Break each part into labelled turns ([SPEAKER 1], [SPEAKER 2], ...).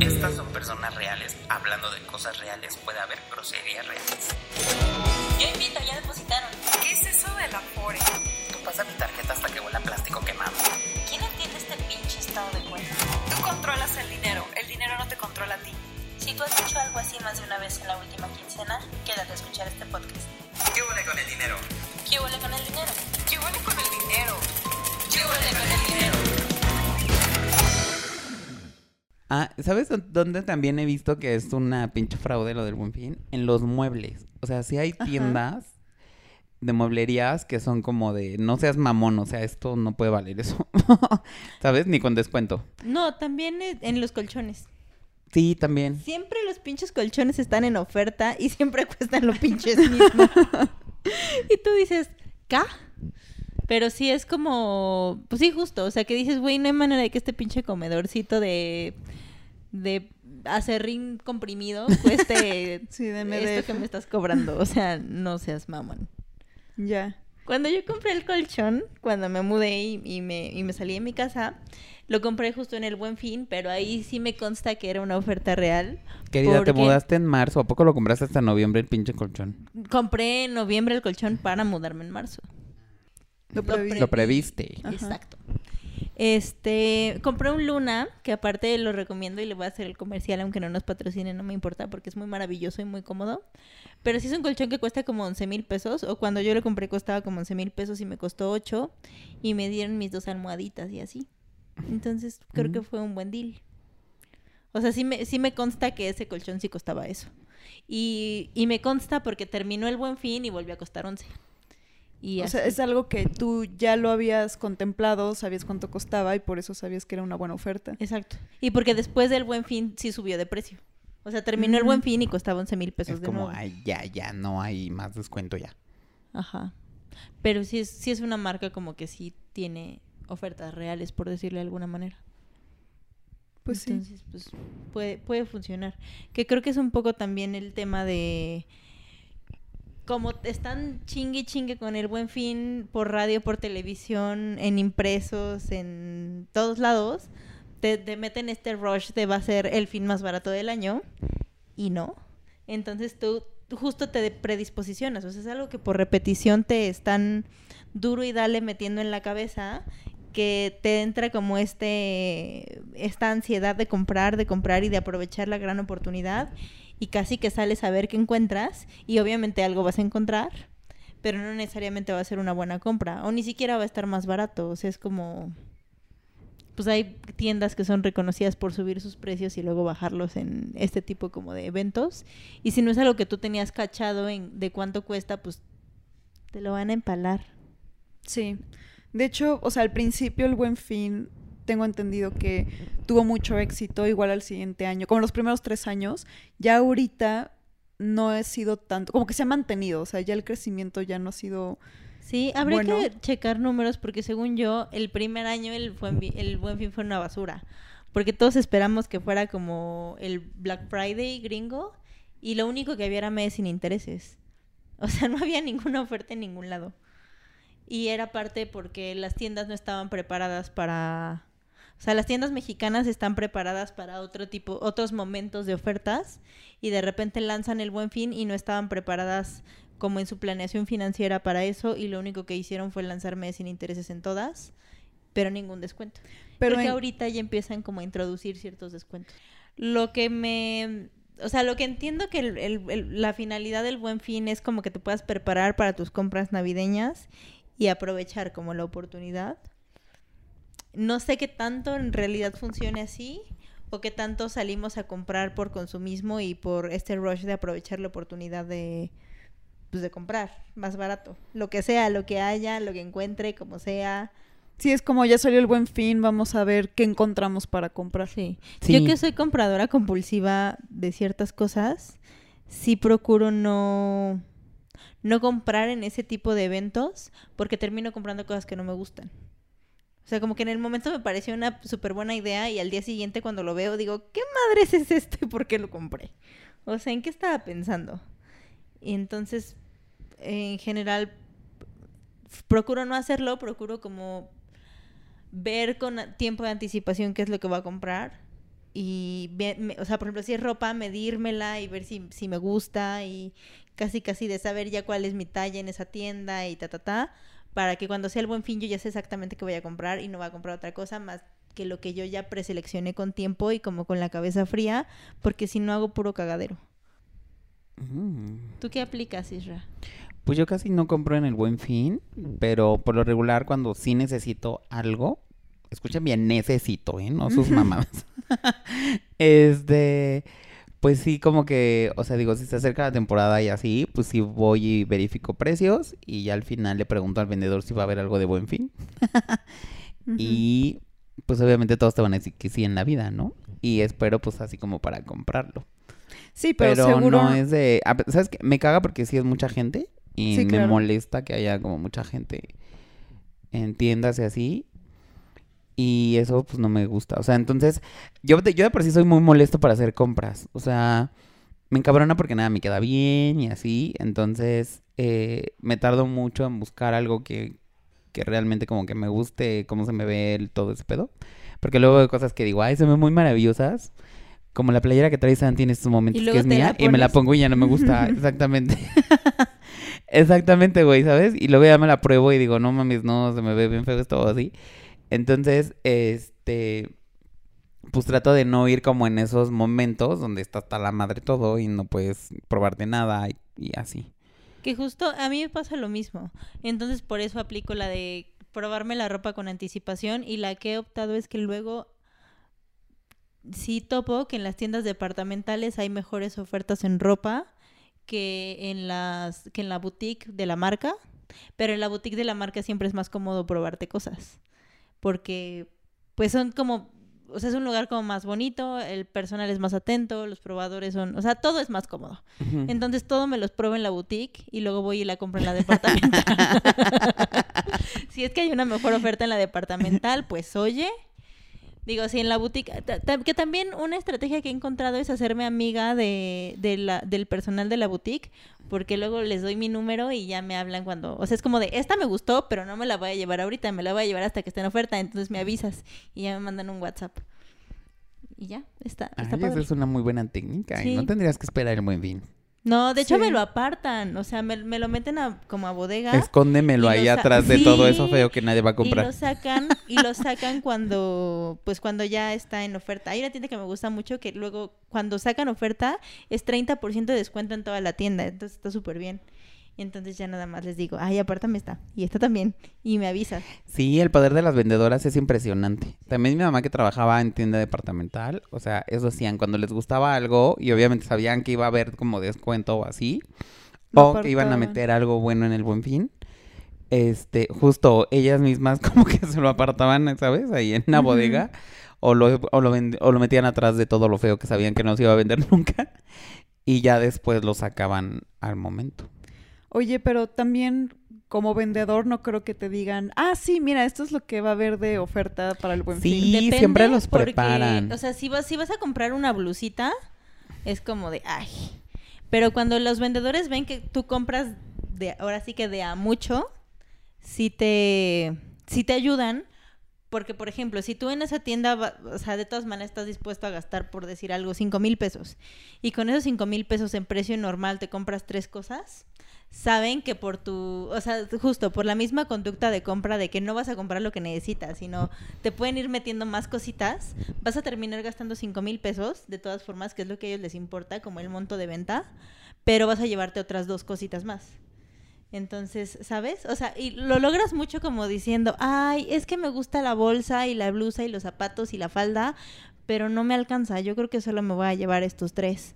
[SPEAKER 1] Estas son personas reales. Hablando de cosas reales, puede haber groserías reales.
[SPEAKER 2] Yo invito, ya depositaron.
[SPEAKER 3] ¿Qué es eso del Afore?
[SPEAKER 1] Tú pasa mi tarjeta hasta que huela plástico quemado.
[SPEAKER 2] ¿Quién entiende este pinche estado de cuenta?
[SPEAKER 3] Tú controlas el dinero, el dinero no te controla a ti.
[SPEAKER 2] Si tú has hecho algo así más de una vez en la última quincena, quédate a escuchar este podcast.
[SPEAKER 1] ¿Qué huele con el dinero?
[SPEAKER 2] ¿Qué huele con el dinero?
[SPEAKER 3] ¿Qué huele con el dinero?
[SPEAKER 2] ¿Qué huele con el dinero?
[SPEAKER 4] Ah, ¿sabes dó- dónde también he visto que es una pinche fraude lo del buen fin? En los muebles. O sea, sí hay tiendas de mueblerías que son como de no seas mamón, o sea, esto no puede valer eso. ¿Sabes? Ni con descuento.
[SPEAKER 5] No, también es- en los colchones.
[SPEAKER 4] Sí, también.
[SPEAKER 5] Siempre los pinches colchones están en oferta y siempre cuestan lo pinches mismo. y tú dices, ¿ca? Pero sí es como, pues sí, justo. O sea, que dices, güey, no hay manera de que este pinche comedorcito de, de acerrín comprimido cueste
[SPEAKER 6] Sí, de
[SPEAKER 5] esto que me estás cobrando. O sea, no seas mamón.
[SPEAKER 6] Ya.
[SPEAKER 5] Cuando yo compré el colchón, cuando me mudé y, y me, y me salí de mi casa, lo compré justo en el Buen Fin, pero ahí sí me consta que era una oferta real.
[SPEAKER 4] Querida, te
[SPEAKER 5] porque
[SPEAKER 4] mudaste en marzo. ¿A poco lo compraste hasta noviembre el pinche colchón?
[SPEAKER 5] Compré en noviembre el colchón para mudarme en marzo.
[SPEAKER 6] Lo previ-
[SPEAKER 4] Lo previste.
[SPEAKER 6] Ajá.
[SPEAKER 5] Exacto. Este, compré un Luna, que aparte lo recomiendo y le voy a hacer el comercial, aunque no nos patrocine, no me importa, porque es muy maravilloso y muy cómodo. Pero sí es un colchón que cuesta como 11 mil pesos, o cuando yo lo compré costaba como 11 mil pesos y me costó 8, y me dieron mis dos almohaditas y así. Entonces creo que fue un buen deal. O sea, sí me, sí me consta que ese colchón sí costaba eso. Y, y me consta porque terminó el buen fin y volvió a costar 11. Y
[SPEAKER 6] O sea, es algo que tú ya lo habías contemplado, sabías cuánto costaba y por eso sabías que era una buena oferta.
[SPEAKER 5] Exacto. Y porque después del buen fin sí subió de precio. O sea, terminó el buen fin y costaba 11 mil pesos
[SPEAKER 4] Es
[SPEAKER 5] de
[SPEAKER 4] como,
[SPEAKER 5] nuevo.
[SPEAKER 4] ay, ya, ya, no hay más descuento ya.
[SPEAKER 5] Ajá. Pero sí es, sí es una marca como que sí tiene ofertas reales, por decirle de alguna manera.
[SPEAKER 6] Pues sí.
[SPEAKER 5] Entonces, pues puede, puede funcionar. Que creo que es un poco también el tema de como están chingue chingue con el buen fin por radio, por televisión, en impresos, en todos lados, te, te meten este rush de va a ser el fin más barato del año y no. Entonces tú, tú justo te predisposicionas, o sea, es algo que por repetición te están duro y dale metiendo en la cabeza que te entra como este esta ansiedad de comprar, de comprar y de aprovechar la gran oportunidad y casi que sales a ver qué encuentras y obviamente algo vas a encontrar, pero no necesariamente va a ser una buena compra o ni siquiera va a estar más barato, o sea, es como pues hay tiendas que son reconocidas por subir sus precios y luego bajarlos en este tipo como de eventos y si no es algo que tú tenías cachado en de cuánto cuesta, pues te lo van a empalar.
[SPEAKER 6] Sí. De hecho, o sea, al principio el Buen Fin, tengo entendido que tuvo mucho éxito, igual al siguiente año, como los primeros tres años. Ya ahorita no ha sido tanto, como que se ha mantenido, o sea, ya el crecimiento ya no ha sido...
[SPEAKER 5] Sí, habría
[SPEAKER 6] Bueno.
[SPEAKER 5] que checar números porque según yo, el primer año el buen, el buen fin fue una basura. Porque todos esperamos que fuera como el Black Friday gringo y lo único que había era mes sin intereses. O sea, no había ninguna oferta en ningún lado. Y era parte porque las tiendas no estaban preparadas para... O sea, las tiendas mexicanas están preparadas para otro tipo, otros momentos de ofertas y de repente lanzan el buen fin y no estaban preparadas como en su planeación financiera para eso y lo único que hicieron fue lanzar meses sin intereses en todas, pero ningún descuento.
[SPEAKER 6] Pero
[SPEAKER 5] Pero que
[SPEAKER 6] en-
[SPEAKER 5] ahorita ya empiezan como a introducir ciertos descuentos. Lo que me... O sea, lo que entiendo que el- el- el- la finalidad del buen fin es como que te puedas preparar para tus compras navideñas y aprovechar como la oportunidad. No sé qué tanto en realidad funcione así o qué tanto salimos a comprar por consumismo y por este rush de aprovechar la oportunidad de pues de comprar más barato, lo que sea, lo que haya, lo que encuentre, como sea.
[SPEAKER 6] Sí, es como ya salió el Buen Fin, vamos a ver qué encontramos para comprar.
[SPEAKER 5] Sí.
[SPEAKER 4] Sí.
[SPEAKER 5] Yo que soy compradora compulsiva de ciertas cosas, sí procuro no no comprar en ese tipo de eventos porque termino comprando cosas que no me gustan. O sea, como que en el momento me pareció una súper buena idea y al día siguiente cuando lo veo digo, ¿qué madres es esto y por qué lo compré? O sea, ¿en qué estaba pensando? Y entonces, en general, procuro no hacerlo, procuro como ver con tiempo de anticipación qué es lo que voy a comprar y, o sea, por ejemplo, si es ropa, medírmela y ver si, si me gusta y casi casi de saber ya cuál es mi talla en esa tienda y ta, ta, ta, para que cuando sea el buen fin yo ya sé exactamente qué voy a comprar y no voy a comprar otra cosa más que lo que yo ya preseleccioné con tiempo y como con la cabeza fría, porque si no hago puro cagadero.
[SPEAKER 4] Mm.
[SPEAKER 5] ¿Tú qué aplicas, Isra?
[SPEAKER 4] Pues yo casi no compro en el buen fin, pero por lo regular cuando sí necesito algo, escuchen bien, necesito, ¿eh? No sus mamadas. este, pues sí, como que, o sea, digo, si se acerca la temporada y así, pues sí voy y verifico precios y ya al final le pregunto al vendedor si va a haber algo de buen fin. Y pues obviamente todos te van a decir que sí en la vida, ¿no? Y espero pues así como para comprarlo.
[SPEAKER 6] Sí, pero,
[SPEAKER 4] Pero,
[SPEAKER 6] seguro.
[SPEAKER 4] no es de... ¿Sabes qué? Me caga porque sí es mucha gente y
[SPEAKER 6] Sí,
[SPEAKER 4] me
[SPEAKER 6] claro.
[SPEAKER 4] molesta que haya como mucha gente en tiendas y así. Y eso pues no me gusta. O sea, entonces yo de, yo de por sí soy muy molesto para hacer compras. O sea, me encabrona porque nada me queda bien y así. Entonces eh, me tardo mucho en buscar algo que, que realmente como que me guste, cómo se me ve el, todo ese pedo. Porque luego hay cosas que digo, ay, se ven muy maravillosas. Como la playera que trae Santi en estos momentos, que es mía, y me la pongo y ya no me gusta. Exactamente. Exactamente, güey, ¿sabes? Y luego ya me la pruebo y digo, no mames, no, se me ve bien feo esto así. Entonces, este, pues trato de no ir como en esos momentos donde está hasta la madre todo y no puedes probarte nada y, y así.
[SPEAKER 5] Que justo a mí me pasa lo mismo. Entonces por eso aplico la de probarme la ropa con anticipación y la que he optado es que luego sí topo que en las tiendas departamentales hay mejores ofertas en ropa que en las que en la boutique de la marca, pero en la boutique de la marca siempre es más cómodo probarte cosas porque pues son como o sea, es un lugar como más bonito, el personal es más atento, los probadores son, o sea, todo es más cómodo. Entonces todo me los pruebo en la boutique y luego voy y la compro en la departamental. si es que hay una mejor oferta en la departamental, pues oye. Digo, si en la boutique, que también una estrategia que he encontrado es hacerme amiga de, de la, del personal de la boutique, porque luego les doy mi número y ya me hablan cuando, o sea, es como de, esta me gustó, pero no me la voy a llevar ahorita, me la voy a llevar hasta que esté en oferta, entonces me avisas y ya me mandan un WhatsApp. Y ya, está, está
[SPEAKER 4] Ay, esa es una muy buena técnica y
[SPEAKER 5] Sí.
[SPEAKER 4] no tendrías que esperar el buen fin.
[SPEAKER 5] No, de hecho
[SPEAKER 6] Sí.
[SPEAKER 5] me lo apartan, o sea, me, me lo meten a, como a bodega.
[SPEAKER 4] Escóndemelo
[SPEAKER 5] Y
[SPEAKER 4] ahí atrás de todo eso feo que nadie va a
[SPEAKER 5] Y
[SPEAKER 4] comprar.
[SPEAKER 5] lo sacan, y lo sacan cuando, pues cuando ya está en oferta. Hay una tienda que me gusta mucho que luego, cuando sacan oferta, es 30% de descuento en toda la tienda. Entonces está súper bien. Y entonces ya nada más les digo, ay, apártame esta. Y esta también. Y me avisas.
[SPEAKER 4] Sí, el poder de las vendedoras es impresionante. También mi mamá que trabajaba en tienda departamental, o sea, eso hacían cuando les gustaba algo y obviamente sabían que iba a haber como descuento o así, o que iban a meter algo bueno en el buen fin. Este, justo ellas mismas como que se lo apartaban, ¿sabes? Ahí en una bodega o lo, o, lo o lo metían atrás de todo lo feo que sabían que no se iba a vender nunca y ya después lo sacaban al momento.
[SPEAKER 6] Oye, pero también como vendedor no creo que te digan, ah, sí, mira, esto es lo que va a haber de oferta para el buen
[SPEAKER 4] Sí,
[SPEAKER 6] fin.
[SPEAKER 5] Depende,
[SPEAKER 4] siempre los
[SPEAKER 5] porque,
[SPEAKER 4] preparan.
[SPEAKER 5] O sea, si vas, si vas a comprar una blusita, es como de, ay. Pero cuando los vendedores ven que tú compras de, ahora sí que de a mucho, sí te, sí te ayudan. Porque, por ejemplo, si tú en esa tienda, o sea, de todas maneras estás dispuesto a gastar, por decir algo, cinco mil pesos, y con esos cinco mil pesos en precio normal te compras tres cosas, saben que por tu, o sea, justo por la misma conducta de compra de que no vas a comprar lo que necesitas, sino te pueden ir metiendo más cositas, vas a terminar gastando cinco mil pesos, de todas formas, que es lo que a ellos les importa, como el monto de venta, pero vas a llevarte otras dos cositas más. Entonces, ¿sabes? O sea, y lo logras mucho como diciendo, ay, es que me gusta la bolsa y la blusa y los zapatos y la falda, pero no me alcanza, yo creo que solo me voy a llevar estos tres.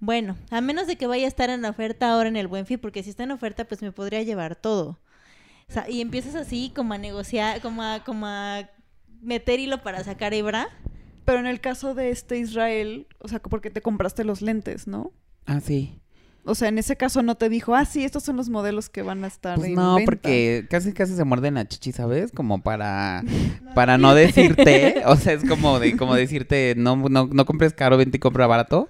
[SPEAKER 5] Bueno, a menos de que vaya a estar en oferta ahora en el Buen Fin, porque si está en oferta, pues me podría llevar todo. O sea, y empiezas así como a negociar, como a, como a meter hilo para sacar hebra.
[SPEAKER 6] Pero en el caso de este Israel, o sea, porque te compraste los lentes, ¿no?
[SPEAKER 4] Ah, sí.
[SPEAKER 6] O sea, en ese caso no te dijo, ah, sí, estos son los modelos que van a estar
[SPEAKER 4] Pues
[SPEAKER 6] en
[SPEAKER 4] no,
[SPEAKER 6] venta".
[SPEAKER 4] porque casi casi se muerden la chichi, ¿sabes? Como para para no decirte, o sea, es como de como decirte, no no no compres caro, vente y compra barato.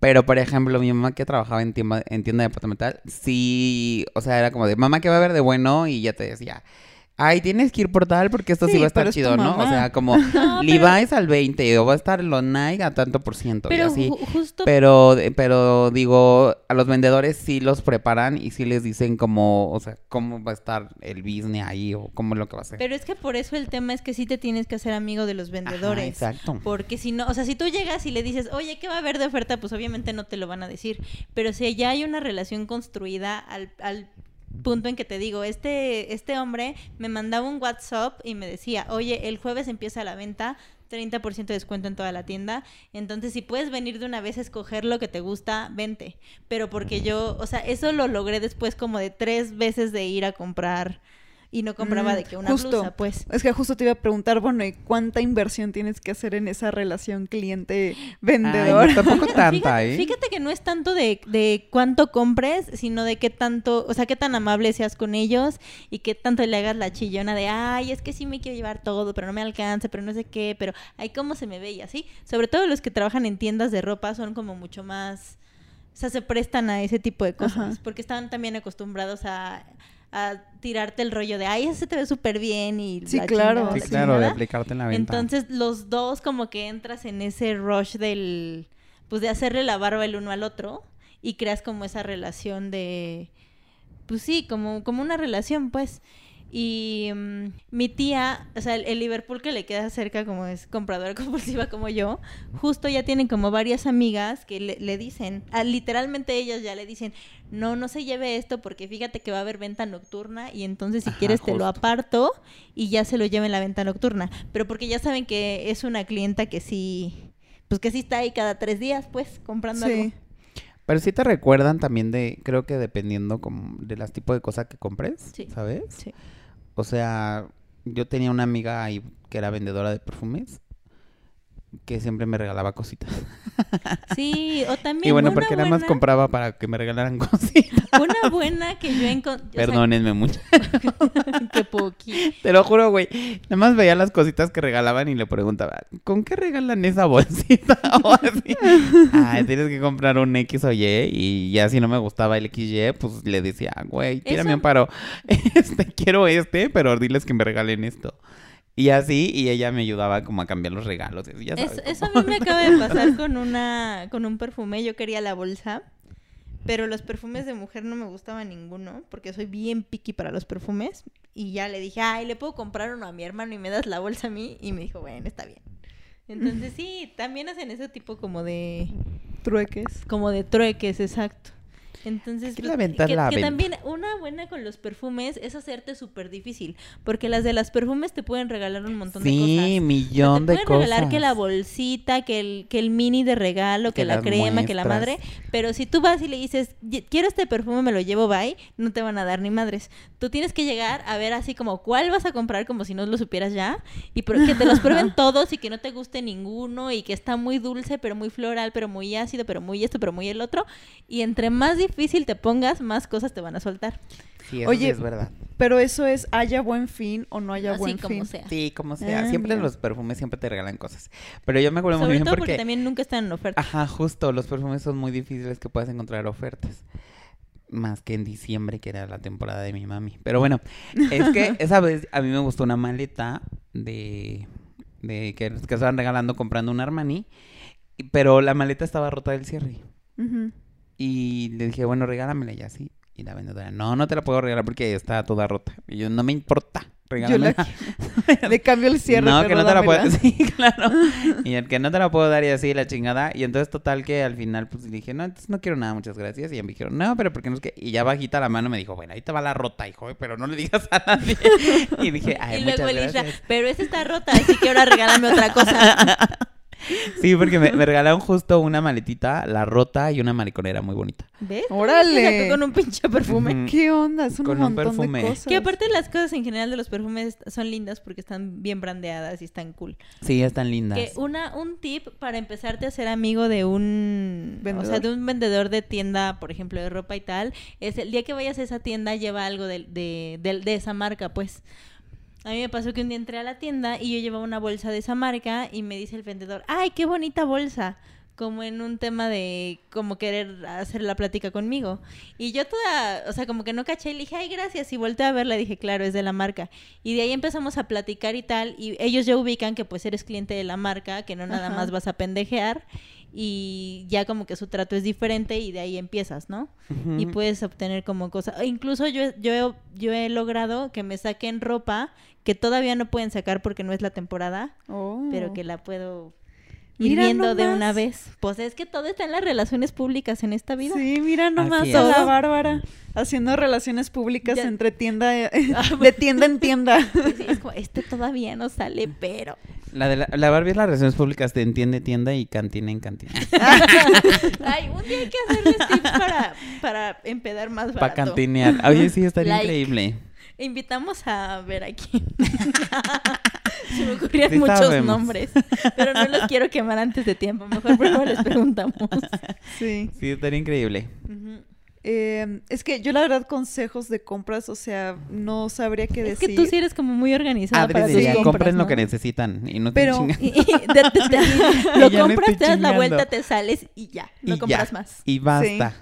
[SPEAKER 4] Pero por ejemplo, mi mamá que trabajaba en tienda en tienda departamental, sí, o sea, era como de, "Mamá, ¿qué va a haber de bueno?" y ya te decía, ay, tienes que ir por tal porque esto sí,
[SPEAKER 6] Sí,
[SPEAKER 4] va a estar
[SPEAKER 6] pero es
[SPEAKER 4] chido, ¿no? O sea, como
[SPEAKER 5] No, pero-
[SPEAKER 4] Levi's al 20 o va a estar los Nike a tanto por ciento y
[SPEAKER 5] Pero
[SPEAKER 4] así.
[SPEAKER 5] ju- justo
[SPEAKER 4] Pero, pero digo, a los vendedores sí los preparan y sí les dicen como, o sea, cómo va a estar el business ahí o cómo es lo que va a ser.
[SPEAKER 5] Pero es que por eso el tema es que sí te tienes que hacer amigo de los
[SPEAKER 4] Ajá,
[SPEAKER 5] vendedores.
[SPEAKER 4] exacto.
[SPEAKER 5] Porque si no, o sea, si tú llegas y le dices, oye, ¿qué va a haber de oferta? Pues obviamente no te lo van a decir. Pero si ya hay una relación construida al, al punto en que te digo, este, este hombre me mandaba un WhatsApp y me decía, oye, el jueves empieza la venta. 30% de descuento en toda la tienda. Entonces, si puedes venir de una vez a escoger lo que te gusta, vente. Pero porque yo, o sea, eso lo logré después como de tres veces de ir a comprar y no compraba
[SPEAKER 6] Mm,
[SPEAKER 5] de que una
[SPEAKER 6] justo.
[SPEAKER 5] blusa, pues.
[SPEAKER 6] Es que justo te iba a preguntar, bueno, ¿y cuánta inversión tienes que hacer en esa relación cliente-vendedor?
[SPEAKER 4] No, tampoco tanta,
[SPEAKER 5] fíjate,
[SPEAKER 4] ¿eh?
[SPEAKER 5] fíjate que no es tanto de, de cuánto compres, sino de qué tanto, o sea, qué tan amable seas con ellos y qué tanto le hagas la chillona de, ay, es que sí me quiero llevar todo, pero no me alcanza, pero no sé qué, pero, ay, cómo se me ve y así. Sobre todo los que trabajan en tiendas de ropa son como mucho más, o sea, se prestan a ese tipo de cosas,
[SPEAKER 6] Ajá.
[SPEAKER 5] porque están también acostumbrados a, a tirarte el rollo de, ay, ese te ve súper bien y
[SPEAKER 6] Sí,
[SPEAKER 5] la
[SPEAKER 6] claro,
[SPEAKER 5] chingada,
[SPEAKER 4] Sí,
[SPEAKER 5] la
[SPEAKER 4] claro, de aplicarte en la venta.
[SPEAKER 5] Entonces los dos como que entras en ese rush del, pues de hacerle la barba el uno al otro y creas como esa relación de, pues sí, como, como una relación pues. Y mm, mi tía, o sea, el, el Liverpool que le queda cerca como es compradora compulsiva como yo, justo ya tienen como varias amigas que le, le dicen, literalmente ellas ya le dicen, no, no se lleve esto porque fíjate que va a haber venta nocturna y entonces si
[SPEAKER 4] Ajá,
[SPEAKER 5] quieres te lo aparto y ya se lo lleva en la venta nocturna. Pero porque ya saben que es una clienta que sí, pues que sí está ahí cada tres días, pues, comprando algo.
[SPEAKER 6] Sí.
[SPEAKER 4] Pero sí te recuerdan también de, creo que dependiendo como de las tipos de cosas que compres,
[SPEAKER 5] Sí.
[SPEAKER 4] ¿sabes?
[SPEAKER 5] Sí.
[SPEAKER 4] O sea, yo tenía una amiga ahí que era vendedora de perfumes que siempre me regalaba cositas.
[SPEAKER 5] Sí, o también
[SPEAKER 4] Y bueno, porque nada más
[SPEAKER 5] buena-
[SPEAKER 4] compraba para que me regalaran cositas.
[SPEAKER 5] Una buena que yo encontré.
[SPEAKER 4] Perdónenme mucho.
[SPEAKER 5] que poqui.
[SPEAKER 4] Te lo juro, güey. Nada más veía las cositas que regalaban y le preguntaba, ¿con qué regalan esa bolsita? O así. Ay, tienes que comprar un X o Y. Y ya si no me gustaba el XY, pues le decía, güey, tírame
[SPEAKER 5] Eso-
[SPEAKER 4] un paro. Este, quiero este, pero diles que me regalen esto. Y así, y ella me ayudaba como a cambiar los regalos. y así, ya sabes,
[SPEAKER 5] Es- eso a mí me acaba de pasar con una con un perfume. Yo quería la bolsa, pero los perfumes de mujer no me gustaba ninguno porque soy bien picky para los perfumes. Y ya le dije, ay, le puedo comprar uno a mi hermano y me das la bolsa a mí. Y me dijo, bueno, está bien. Entonces sí, también hacen ese tipo como de
[SPEAKER 6] Trueques.
[SPEAKER 5] como de trueques, exacto. Entonces,
[SPEAKER 4] que
[SPEAKER 5] pues,
[SPEAKER 4] venta
[SPEAKER 5] que, que también una buena con los perfumes es hacerte súper difícil, porque las de las perfumes te pueden regalar un montón de cosas.
[SPEAKER 4] Sí,
[SPEAKER 5] O
[SPEAKER 4] millón
[SPEAKER 5] sea, te
[SPEAKER 4] de
[SPEAKER 5] pueden
[SPEAKER 4] cosas.
[SPEAKER 5] regalar que la bolsita, que el, que el mini de regalo, que,
[SPEAKER 4] Que
[SPEAKER 5] la crema, que la
[SPEAKER 4] muestras.
[SPEAKER 5] madre. Pero si tú vas y le dices, "Ye- quiero este perfume, me lo llevo, bye, no te van a dar ni madres. Tú tienes que llegar a ver así como cuál vas a comprar, como si no lo supieras ya, y que te los prueben todos y que no te guste ninguno, y que está muy dulce, pero muy floral, pero muy ácido, pero muy esto, pero muy el otro. Y entre más difícil te pongas, más cosas te van a soltar.
[SPEAKER 4] Sí, eso
[SPEAKER 6] Oye,
[SPEAKER 4] sí es verdad.
[SPEAKER 6] Pero eso es haya buen fin o no haya
[SPEAKER 5] Así
[SPEAKER 6] buen
[SPEAKER 5] como
[SPEAKER 6] fin.
[SPEAKER 5] sea.
[SPEAKER 4] Sí, como sea.
[SPEAKER 6] Ah,
[SPEAKER 4] siempre
[SPEAKER 6] mira.
[SPEAKER 4] los perfumes siempre te regalan cosas. Pero yo me acuerdo muy
[SPEAKER 5] Sobre
[SPEAKER 4] bien
[SPEAKER 5] todo
[SPEAKER 4] porque...
[SPEAKER 5] porque también nunca están en oferta.
[SPEAKER 4] Ajá, justo. Los perfumes son muy difíciles que puedas encontrar ofertas. Más que en diciembre, que era la temporada de mi mami. Pero bueno, es que esa vez a mí me gustó una maleta de... de que, que estaban regalando comprando un Armani. Pero la maleta estaba rota del cierre.
[SPEAKER 6] Ujú.
[SPEAKER 4] Y le dije, bueno, regálamela ya así. Y la vendedora, no, no te la puedo regalar porque está toda rota. Y yo, no me importa.
[SPEAKER 6] Yo
[SPEAKER 4] Regálamela.
[SPEAKER 6] la Le cambio el cierre.
[SPEAKER 4] no,
[SPEAKER 6] pero
[SPEAKER 4] que no te la puedo. Sí, claro. Y el que no te la puedo dar y así, la chingada. Y entonces, total, que al final, pues dije, no, entonces no quiero nada, muchas gracias. Y ya me dijeron, no, pero ¿por qué no es que? Y ya bajita la mano me dijo, bueno, ahí te va la rota, hijo, pero no le digas a nadie. Y dije, ay,
[SPEAKER 5] y luego
[SPEAKER 4] muchas
[SPEAKER 5] Elisa,
[SPEAKER 4] gracias.
[SPEAKER 5] pero esa está rota, así que ahora regálame otra cosa.
[SPEAKER 4] Sí, porque me, me regalaron justo una maletita, la rota y una mariconera muy bonita.
[SPEAKER 5] ¿Ves?
[SPEAKER 6] Órale.
[SPEAKER 5] Con un pinche perfume.
[SPEAKER 6] ¿Qué onda? Son
[SPEAKER 4] Con
[SPEAKER 6] un
[SPEAKER 4] un
[SPEAKER 6] montón
[SPEAKER 4] perfume.
[SPEAKER 6] de cosas.
[SPEAKER 5] Que aparte las cosas en general de los perfumes son lindas porque están bien brandeadas y están cool.
[SPEAKER 4] Sí, están lindas.
[SPEAKER 5] Que una, un tip para empezarte a ser amigo de un o
[SPEAKER 6] ¿Vendedor?
[SPEAKER 5] sea, de un vendedor de tienda, por ejemplo, de ropa y tal, es el día que vayas a esa tienda lleva algo de, de, de- de esa marca, pues. A mí me pasó que un día entré a la tienda y yo llevaba una bolsa de esa marca y me dice el vendedor, ay, qué bonita bolsa. como en un tema de como querer hacer la plática conmigo. Y yo toda, o sea, como que no caché y le dije, ay, gracias. Y volteé a verla y dije, claro, es de la marca. Y de ahí empezamos a platicar y tal. Y ellos ya ubican que pues eres cliente de la marca, que no nada
[SPEAKER 6] Ajá.
[SPEAKER 5] más vas a pendejear. Y ya como que su trato es diferente y de ahí empiezas, ¿no? y puedes obtener como cosas. e Incluso yo, he- yo, yo he logrado que me saquen ropa que todavía no pueden sacar porque no es la temporada,
[SPEAKER 6] Oh.
[SPEAKER 5] pero que la puedo ir
[SPEAKER 6] Mira
[SPEAKER 5] viendo de una vez. Pues es que todo está en las relaciones públicas en esta vida.
[SPEAKER 6] Sí, mira nomás a la Bárbara haciendo relaciones públicas
[SPEAKER 5] Ya-
[SPEAKER 6] entre tienda de tienda en tienda.
[SPEAKER 5] Sí, es como, este todavía no sale, pero...
[SPEAKER 4] La de la, la Barbie es las relaciones públicas de entiende tienda y cantina en cantina.
[SPEAKER 5] Ay, un día hay que hacerles tips para, para empedar más
[SPEAKER 4] Para
[SPEAKER 5] barato.
[SPEAKER 4] cantinear. Oye, sí, estaría
[SPEAKER 5] Like.
[SPEAKER 4] increíble.
[SPEAKER 5] Invitamos a ver aquí. Se me ocurrían
[SPEAKER 4] Sí
[SPEAKER 5] muchos
[SPEAKER 4] sabemos.
[SPEAKER 5] nombres, pero no los quiero quemar antes de tiempo. Mejor primero les preguntamos.
[SPEAKER 6] Sí.
[SPEAKER 4] Sí, estaría increíble.
[SPEAKER 5] Ujú.
[SPEAKER 6] Eh, es que yo la verdad consejos de compras, o sea, no sabría qué
[SPEAKER 5] Es
[SPEAKER 6] decir.
[SPEAKER 5] que tú sí eres como muy organizada
[SPEAKER 4] Adri
[SPEAKER 5] para tus
[SPEAKER 4] diría,
[SPEAKER 5] compras,
[SPEAKER 4] compren lo que necesitan y no te
[SPEAKER 6] Pero-.
[SPEAKER 5] Y- y de- lo compras, te das la vuelta, te sales y ya, no
[SPEAKER 4] Y
[SPEAKER 5] compras
[SPEAKER 4] ya,
[SPEAKER 5] más.
[SPEAKER 4] Y basta.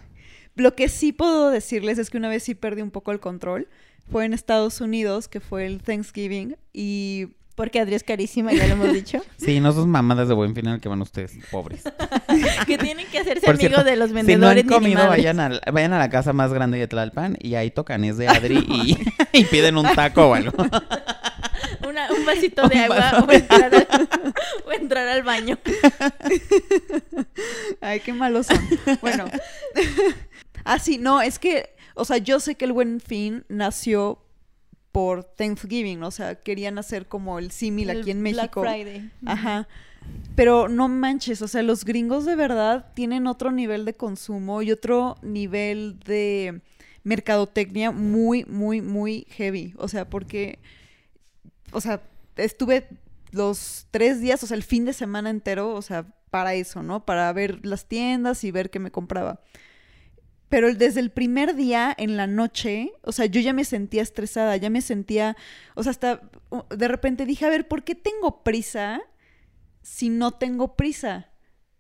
[SPEAKER 6] Lo que sí puedo decirles es que una vez sí perdí un poco el control. Fue en Estados Unidos, que fue el Thanksgiving, y
[SPEAKER 5] Porque Adri es carísima, ya lo hemos dicho.
[SPEAKER 4] Sí, no son mamadas de buen final que van ustedes, pobres.
[SPEAKER 5] que tienen que hacerse
[SPEAKER 4] Por
[SPEAKER 5] amigos
[SPEAKER 4] cierto,
[SPEAKER 5] de los
[SPEAKER 4] Si no
[SPEAKER 5] vendedores
[SPEAKER 4] han comido, vayan a, vayan a la casa más grande de Tlalpan y ahí tocan, es de Adri y, y piden un taco o algo.
[SPEAKER 5] Una- un vasito
[SPEAKER 4] Un
[SPEAKER 5] de agua
[SPEAKER 4] vaso
[SPEAKER 5] o entrar, al, o entrar al baño.
[SPEAKER 6] Ay, qué malos son. Bueno. ah, sí, no, es que, o sea, yo sé que el Buen Fin nació por Thanksgiving, o sea, querían hacer como el símil aquí en México.
[SPEAKER 5] Black Friday.
[SPEAKER 6] Ajá. Pero no manches, o sea, los gringos de verdad tienen otro nivel de consumo y otro nivel de mercadotecnia muy, muy, muy heavy. O sea, porque, o sea, estuve los tres días, o sea, el fin de semana entero, o sea, para eso, ¿no? Para ver las tiendas y ver qué me compraba. Pero desde el primer día en la noche, o sea, yo ya me sentía estresada, ya me sentía, o sea, hasta de repente dije, a ver, ¿por qué tengo prisa si no tengo prisa?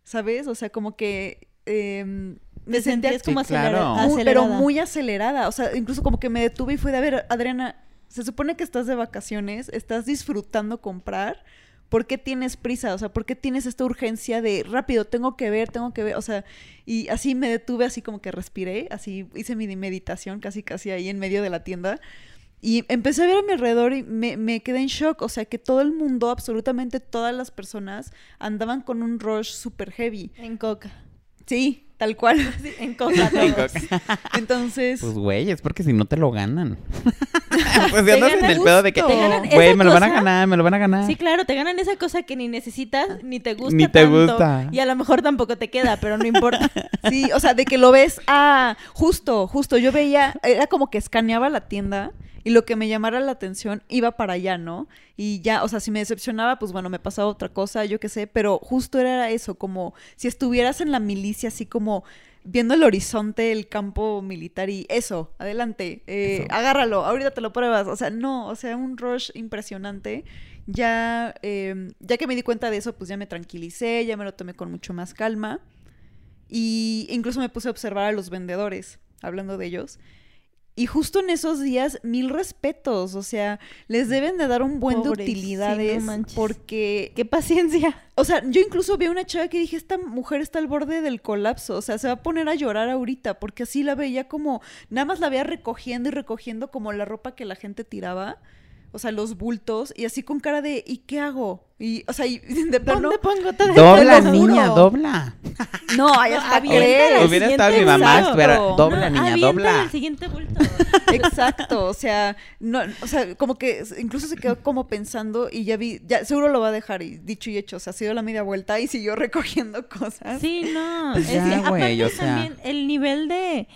[SPEAKER 6] ¿Sabes? O sea, como que em, me sentía
[SPEAKER 5] sentías como
[SPEAKER 4] Sí, claro.
[SPEAKER 5] acelera-
[SPEAKER 6] muy- pero
[SPEAKER 5] acelerada.
[SPEAKER 6] muy acelerada. O sea, incluso como que me detuve y fui de, a ver, Adriana, se supone que estás de vacaciones, estás disfrutando comprar. ¿Por qué tienes prisa? O sea, ¿por qué tienes esta urgencia de rápido, tengo que ver, tengo que ver? O sea, y así me detuve, así como que respiré, así hice mi meditación casi, casi ahí en medio de la tienda. Y empecé a ver a mi alrededor y me, me quedé en shock. O sea, que todo el mundo, absolutamente todas las personas, andaban con un rush super heavy.
[SPEAKER 5] En coca.
[SPEAKER 6] Sí, tal cual.
[SPEAKER 5] Sí, en coca todos.
[SPEAKER 6] Entonces,
[SPEAKER 4] Pues güey, es porque si no te lo ganan. pues ya andas en el pedo de que,
[SPEAKER 6] justo. Te
[SPEAKER 5] ganan
[SPEAKER 4] güey, me lo van a ganar, me lo van a ganar.
[SPEAKER 5] Sí, claro, te ganan esa cosa que ni necesitas, ni te gusta
[SPEAKER 4] Ni te
[SPEAKER 5] tanto,
[SPEAKER 4] gusta.
[SPEAKER 5] Y a lo mejor tampoco te queda, pero no importa.
[SPEAKER 6] Sí, o sea, de que lo ves, ah, justo, justo, yo veía, era como que escaneaba la tienda y lo que me llamara la atención iba para allá, ¿no? Y ya, o sea, si me decepcionaba, pues bueno, me pasaba otra cosa, yo qué sé, pero justo era eso, como si estuvieras en la milicia, así como viendo el horizonte, el campo militar y eso, adelante, eh,
[SPEAKER 4] Eso.
[SPEAKER 6] agárralo, ahorita te lo pruebas, o sea, no, o sea, un rush impresionante. Ya, eh, ya que me di cuenta de eso, pues ya me tranquilicé, ya me lo tomé con mucho más calma. Y incluso me puse a observar a los vendedores, hablando de ellos. Y justo en esos días, mil respetos. O sea, les deben de dar un buen
[SPEAKER 5] Pobres,
[SPEAKER 6] de
[SPEAKER 5] sí, no
[SPEAKER 6] utilidades. porque,
[SPEAKER 5] Qué paciencia.
[SPEAKER 6] o sea, yo incluso vi a una chava que dije, esta mujer está al borde del colapso. O sea, se va a poner a llorar ahorita. Porque así la veía como, nada más la veía recogiendo y recogiendo como la ropa que la gente tiraba. O sea, los bultos. Y así con cara de, ¿y qué hago? Y, o sea, y de plano...
[SPEAKER 5] ¿Dónde pongo todo
[SPEAKER 4] Dobla, niña, dobla.
[SPEAKER 6] No,
[SPEAKER 5] avienta
[SPEAKER 6] crees.
[SPEAKER 5] el
[SPEAKER 4] Hubiera estado mi mamá, dobla,
[SPEAKER 5] No,
[SPEAKER 4] niña, dobla.
[SPEAKER 5] el siguiente bulto.
[SPEAKER 6] Exacto, o sea, no, o sea, como que incluso se quedó como pensando y ya vi, ya seguro lo va a dejar y dicho y hecho, o sea, se dio la media vuelta y siguió recogiendo cosas.
[SPEAKER 5] Sí, no.
[SPEAKER 4] Pues
[SPEAKER 5] es
[SPEAKER 4] ya,
[SPEAKER 5] que aparte
[SPEAKER 4] o sea.
[SPEAKER 5] también el nivel de...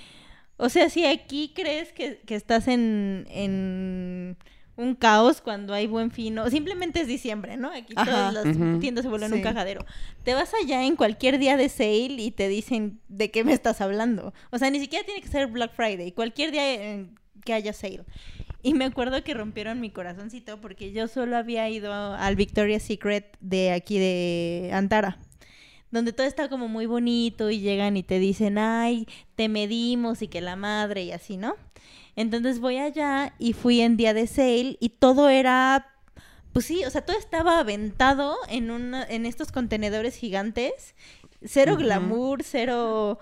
[SPEAKER 5] O sea, si aquí crees que, que estás en, en un caos cuando hay buen fin, o simplemente es diciembre, ¿no? Aquí
[SPEAKER 6] Ajá.
[SPEAKER 5] todas las tiendas se vuelven
[SPEAKER 6] Sí.
[SPEAKER 5] un cajadero. Te vas allá en cualquier día de sale y te dicen de qué me estás hablando. O sea, ni siquiera tiene que ser Black Friday, cualquier día que haya sale. Y me acuerdo que rompieron mi corazoncito porque yo solo había ido al Victoria's Secret de aquí de Antara donde todo está como muy bonito y llegan y te dicen, ay, te medimos y que la madre y así, ¿no? Entonces voy allá y fui en día de sale y todo era, pues sí, o sea, todo estaba aventado en, una, en estos contenedores gigantes. Cero glamour, cero...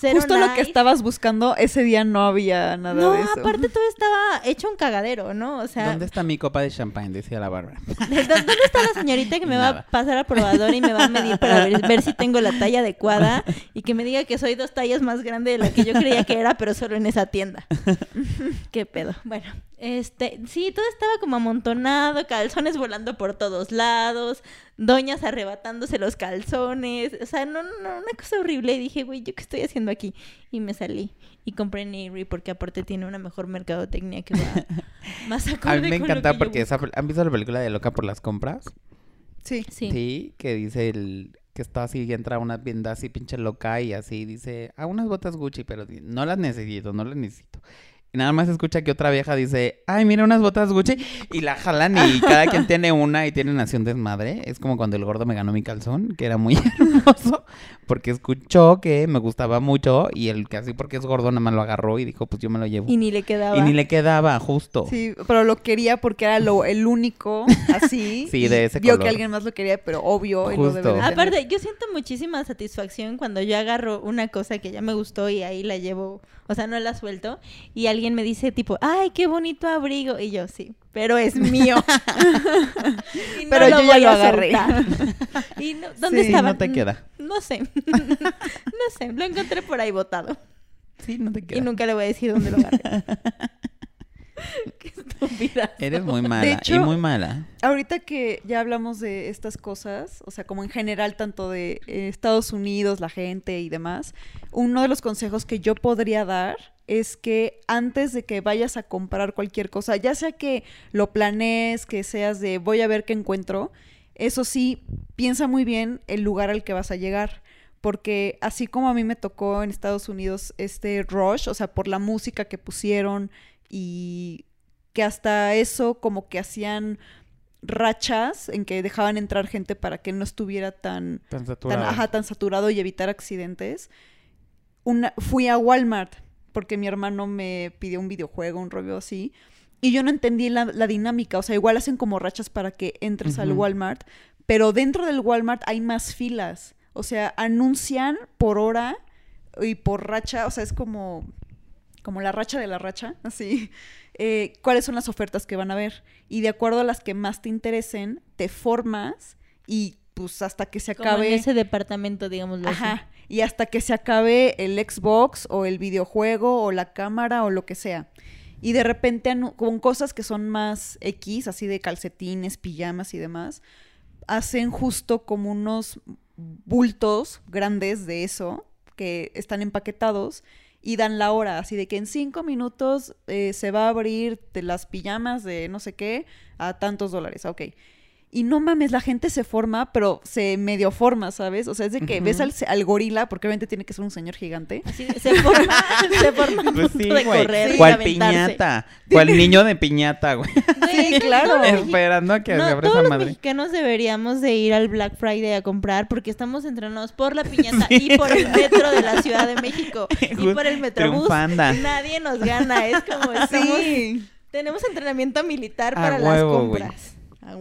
[SPEAKER 5] cero
[SPEAKER 6] Justo lo que estabas buscando, ese día no había nada
[SPEAKER 5] No,
[SPEAKER 6] de eso.
[SPEAKER 5] aparte todo estaba hecho un cagadero, ¿no? O sea,
[SPEAKER 4] ¿Dónde está mi copa de champán? Decía la Bárbara.
[SPEAKER 5] ¿de dó- ¿dónde está la señorita que me va a pasar al probador y me va a medir para ver, ver si tengo la talla adecuada y que me diga que soy dos tallas más grande de la que yo creía que era, pero solo en esa tienda? ¿Qué pedo? Bueno, este, sí, todo estaba como amontonado, calzones volando por todos lados, doñas arrebatándose los calzones, o sea, no, no, una cosa horrible. Y dije, güey, ¿yo qué estoy haciendo aquí? Y me salí y compré en Avery porque aparte tiene una mejor mercadotecnia que va más
[SPEAKER 4] A
[SPEAKER 5] acorde
[SPEAKER 4] mí me encanta porque esa, ¿han visto la película de Loca por las compras?
[SPEAKER 6] Sí.
[SPEAKER 5] Sí.
[SPEAKER 4] que dice el que está así y entra a una tienda así pinche loca y así dice, a unas botas Gucci, pero no las necesito, no las necesito. Y nada más escucha que otra vieja dice, ay, mira unas botas Gucci, y la jalan y cada quien tiene una y tienen un desmadre. Es como cuando el gordo me ganó mi calzón, que era muy hermoso, porque escuchó que me gustaba mucho y el que así porque es gordo nada más lo agarró y dijo, pues yo me lo llevo.
[SPEAKER 5] Y ni le quedaba.
[SPEAKER 4] Y ni le quedaba, justo.
[SPEAKER 6] Sí, pero lo quería porque era lo, el único así.
[SPEAKER 4] Sí, de ese
[SPEAKER 6] Vio
[SPEAKER 4] color.
[SPEAKER 6] que alguien más lo quería, pero obvio, y lo debe
[SPEAKER 4] Justo.
[SPEAKER 6] tener.
[SPEAKER 5] Aparte, yo siento muchísima satisfacción cuando yo agarro una cosa que ya me gustó y ahí la llevo, o sea, no la suelto, y alguien me dice tipo, ay, qué bonito abrigo, y yo, sí, pero es mío. Y no
[SPEAKER 6] Pero yo ya lo agarré.
[SPEAKER 5] ¿Y no- dónde
[SPEAKER 6] Sí,
[SPEAKER 5] estaba?
[SPEAKER 4] no te queda.
[SPEAKER 5] No sé, no sé, lo encontré por ahí botado.
[SPEAKER 4] Sí, no te
[SPEAKER 5] Y
[SPEAKER 4] queda.
[SPEAKER 5] nunca le voy a decir dónde lo agarré. qué estúpida.
[SPEAKER 4] Eres muy mala, y
[SPEAKER 6] hecho-
[SPEAKER 4] muy mala.
[SPEAKER 6] Ahorita que ya hablamos de estas cosas, o sea, como en general, tanto de eh, Estados Unidos, la gente y demás, uno de los consejos que yo podría dar es que antes de que vayas a comprar cualquier cosa, ya sea que lo planees, que seas de voy a ver qué encuentro, eso sí, piensa muy bien el lugar al que vas a llegar. Porque así como a mí me tocó en Estados Unidos este rush, o sea, por la música que pusieron y que hasta eso como que hacían rachas en que dejaban entrar gente para que no estuviera tan,
[SPEAKER 4] Tan
[SPEAKER 6] tan,
[SPEAKER 4] saturado.
[SPEAKER 6] ajá, tan saturado y evitar accidentes. Una, fui a Walmart porque mi hermano me pidió un videojuego, un rollo así. Y yo no entendí la, la dinámica. O sea, igual hacen como rachas para que entres al. Walmart. Pero dentro del Walmart hay más filas. O sea, anuncian por hora y por racha. O sea, es como, como la racha de la racha. Así. eh, cuáles son las ofertas que van a ver. Y de acuerdo a las que más te interesen, te formas y pues hasta que se
[SPEAKER 5] Como
[SPEAKER 6] acabe.
[SPEAKER 5] en ese departamento, digámoslo así.
[SPEAKER 6] Y hasta que se acabe el Xbox o el videojuego o la cámara o lo que sea. Y de repente con cosas que son más X, así de calcetines, pijamas y demás, hacen justo como unos bultos grandes de eso que están empaquetados y dan la hora, así de que en cinco minutos eh, se va a abrir las pijamas de no sé qué a tantos dólares, ok. Y no mames, la gente se forma, pero se medio forma, ¿sabes? O sea, es de que ves al, al gorila, porque obviamente tiene que ser un señor gigante.
[SPEAKER 5] Así de- se forma, se forma a
[SPEAKER 4] Pues
[SPEAKER 5] punto
[SPEAKER 4] sí,
[SPEAKER 5] de
[SPEAKER 4] güey.
[SPEAKER 5] correr y
[SPEAKER 4] ¿Cuál piñata? ¿Cuál niño de piñata, güey?
[SPEAKER 5] Güey,
[SPEAKER 6] claro.
[SPEAKER 5] los
[SPEAKER 4] Esperando a que
[SPEAKER 5] No,
[SPEAKER 4] se abra esa
[SPEAKER 5] los
[SPEAKER 4] madre.
[SPEAKER 5] mexicanos deberíamos de ir al Black Friday a comprar porque estamos entrenados por la piñata y por el metro de la Ciudad de México y por el metrobús.
[SPEAKER 4] Triunfanda.
[SPEAKER 5] Nadie nos gana, es como estamos,
[SPEAKER 6] Sí.
[SPEAKER 5] tenemos entrenamiento militar para las compras.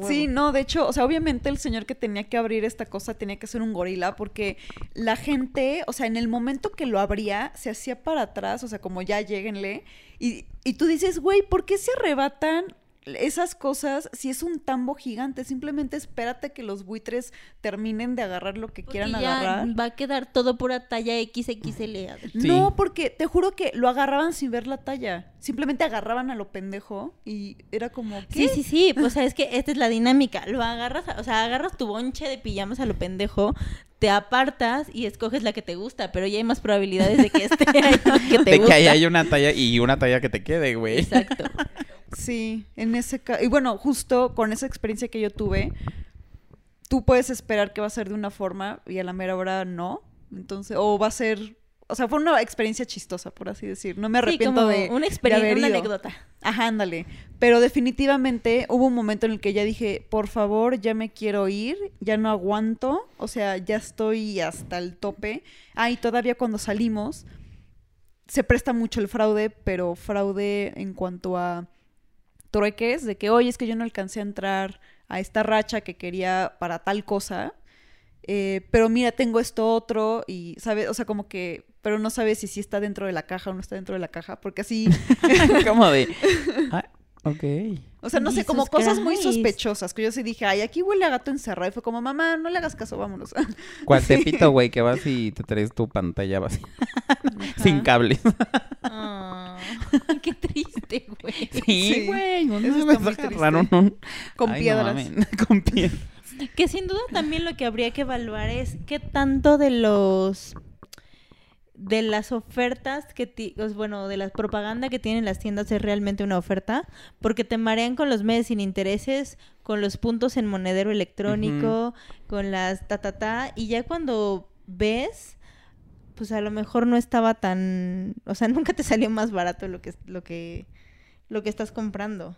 [SPEAKER 6] Sí, no, de hecho, o sea, obviamente el señor que tenía que abrir esta cosa tenía que ser un gorila porque la gente, o sea, en el momento que lo abría, se hacía para atrás, o sea, como ya lleguenle, y, y tú dices, güey, ¿por qué se arrebatan esas cosas si es un tambo gigante? Simplemente espérate que los buitres terminen de agarrar lo que
[SPEAKER 5] Porque
[SPEAKER 6] quieran
[SPEAKER 5] ya
[SPEAKER 6] agarrar.
[SPEAKER 5] va a quedar todo pura talla XXL.
[SPEAKER 4] Sí.
[SPEAKER 6] No, porque te juro que lo agarraban sin ver la talla. Simplemente agarraban a lo pendejo y era como, ¿qué?
[SPEAKER 5] Sí, sí, sí, o sea, es que esta es la dinámica. Lo agarras, o sea, agarras tu bonche de pijamas a lo pendejo, te apartas y escoges la que te gusta, pero ya hay más probabilidades de que esté ahí que te
[SPEAKER 4] De
[SPEAKER 5] gusta.
[SPEAKER 4] que ahí hay una talla y una talla que te quede, güey.
[SPEAKER 5] Exacto.
[SPEAKER 6] Sí, en ese caso. Y bueno, justo con esa experiencia que yo tuve, tú puedes esperar que va a ser de una forma y a la mera hora no. Entonces, o va a ser o sea, fue una experiencia chistosa, por así decir. No me
[SPEAKER 5] Sí,
[SPEAKER 6] arrepiento
[SPEAKER 5] como
[SPEAKER 6] de
[SPEAKER 5] una experiencia, una anécdota.
[SPEAKER 6] Ajá, ándale. Pero definitivamente hubo un momento en el que ya dije, por favor, ya me quiero ir, ya no aguanto, o sea, ya estoy hasta el tope. Ah, y todavía cuando salimos, se presta mucho el fraude, pero fraude en cuanto a trueques, de que, oye, es que yo no alcancé a entrar a esta racha que quería para tal cosa. eh, pero mira, tengo esto otro y, ¿sabes? O sea, como que, pero no sabes si sí está dentro de la caja o no está dentro de la caja, porque así
[SPEAKER 4] como de... Ah, ok.
[SPEAKER 6] o sea, no sé, como cosas muy sospechosas que yo sí dije, ay, aquí huele a gato encerrado. Y fue como, mamá, no le hagas caso, vámonos.
[SPEAKER 4] ¿Cuál tepito, güey? Que vas y te traes tu pantalla así. Sin cables.
[SPEAKER 5] Qué triste, güey.
[SPEAKER 4] Sí,
[SPEAKER 6] Sí,
[SPEAKER 4] güey.
[SPEAKER 6] eso está
[SPEAKER 4] vez
[SPEAKER 6] muy triste.
[SPEAKER 4] agarraron un...
[SPEAKER 6] Con
[SPEAKER 4] Ay, no
[SPEAKER 6] piedras.
[SPEAKER 4] Con piedras.
[SPEAKER 5] Que sin duda también lo que habría que evaluar es qué tanto de los de las ofertas que ti- os- bueno, de la propaganda que tienen las tiendas es realmente una oferta, porque te marean con los meses sin intereses, con los puntos en monedero electrónico, con las ta ta ta y ya cuando ves pues a lo mejor no estaba tan, o sea, nunca te salió más barato lo que lo que lo que estás comprando.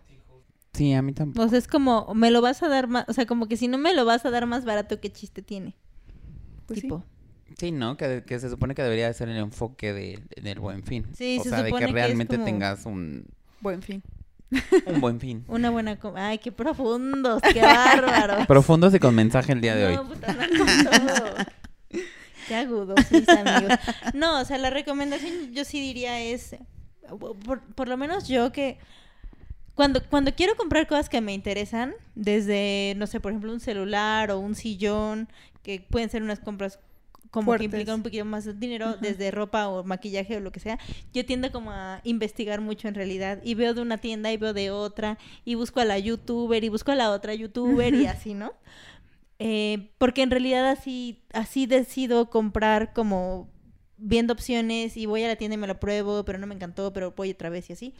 [SPEAKER 4] Sí, a mí tampoco.
[SPEAKER 5] O sea, es como, me lo vas a dar más, o sea, como que si no me lo vas a dar más barato, ¿qué chiste tiene?
[SPEAKER 6] Pues sí.
[SPEAKER 5] tipo.
[SPEAKER 4] Sí, ¿no? Que, que se supone que debería de ser el enfoque de- del buen fin.
[SPEAKER 5] Sí,
[SPEAKER 4] o
[SPEAKER 5] se
[SPEAKER 4] sea, de
[SPEAKER 5] supone
[SPEAKER 4] que
[SPEAKER 5] que es
[SPEAKER 4] realmente
[SPEAKER 5] como-
[SPEAKER 4] tengas un,
[SPEAKER 6] Buen fin.
[SPEAKER 4] un buen fin.
[SPEAKER 5] Una buena... com- Ay, qué profundos, qué bárbaros.
[SPEAKER 4] Profundos y con mensaje el día de
[SPEAKER 5] No,
[SPEAKER 4] hoy.
[SPEAKER 5] puta, no, no. Qué agudos, mis amigos. No, o sea, la recomendación yo sí diría es, por, por lo menos yo que cuando, cuando quiero comprar cosas que me interesan, desde, no sé, por ejemplo, un celular o un sillón, que pueden ser unas compras como
[SPEAKER 6] Fuertes.
[SPEAKER 5] que implican un poquito más de dinero,
[SPEAKER 6] Ajá.
[SPEAKER 5] desde ropa o maquillaje o lo que sea, yo tiendo como a investigar mucho en realidad y veo de una tienda y veo de otra y busco a la youtuber y busco a la otra youtuber y así, ¿no? Eh, porque en realidad así, así decido comprar como viendo opciones y voy a la tienda y me lo pruebo, pero no me encantó, pero voy otra vez y así.